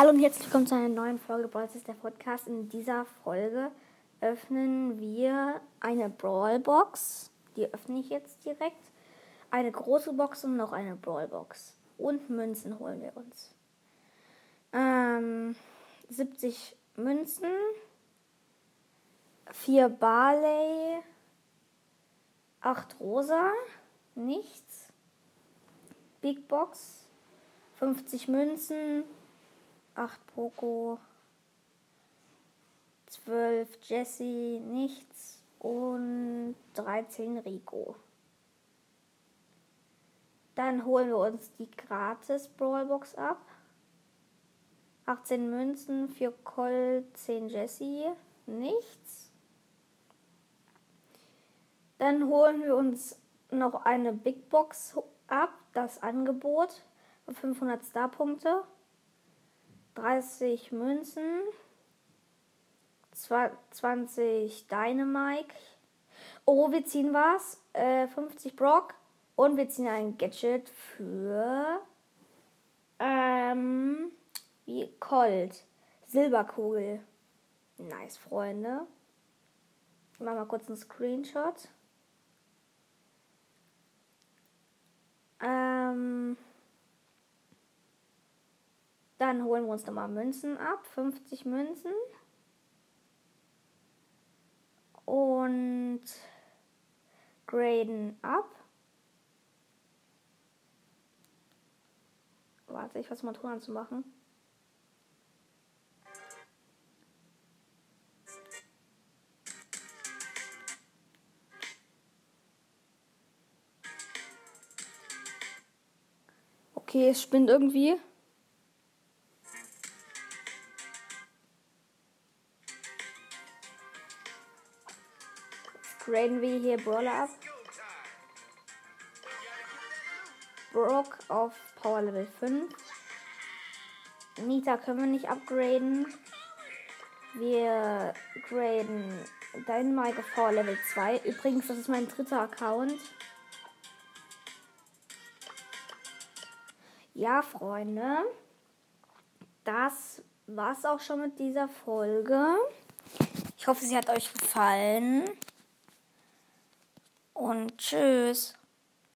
Hallo und herzlich willkommen zu einer neuen Folge ist der Podcast. In dieser Folge öffnen wir eine Brawlbox. Die öffne ich jetzt direkt. Eine große Box und noch eine Brawlbox. Und Münzen holen wir uns. Ähm, 70 Münzen. 4 Barley. 8 Rosa. Nichts. Big Box. 50 Münzen. 8 Poco, 12 Jesse, nichts und 13 Rico. Dann holen wir uns die gratis Brawlbox ab. 18 Münzen, 4 Colt, 10 Jesse, nichts. Dann holen wir uns noch eine Big Box ab, das Angebot, 500 Starpunkte. 30 Münzen, 20 Dynamite. Oh, wir ziehen was. Äh, 50 Brock. Und wir ziehen ein Gadget für ähm, wie Colt. Silberkugel. Nice, Freunde. Ich mache mal kurz einen Screenshot. Dann holen wir uns nochmal Münzen ab. 50 Münzen. Und graden ab. Warte, ich versuche mal Ton anzumachen. Okay, es spinnt irgendwie. Graden wir hier Brawler ab. Brock auf Power Level 5. Nita können wir nicht upgraden. Wir graden Dynamite auf Power Level 2. Übrigens, das ist mein dritter Account. Ja, Freunde. Das war's auch schon mit dieser Folge. Ich hoffe, sie hat euch gefallen und tschüss.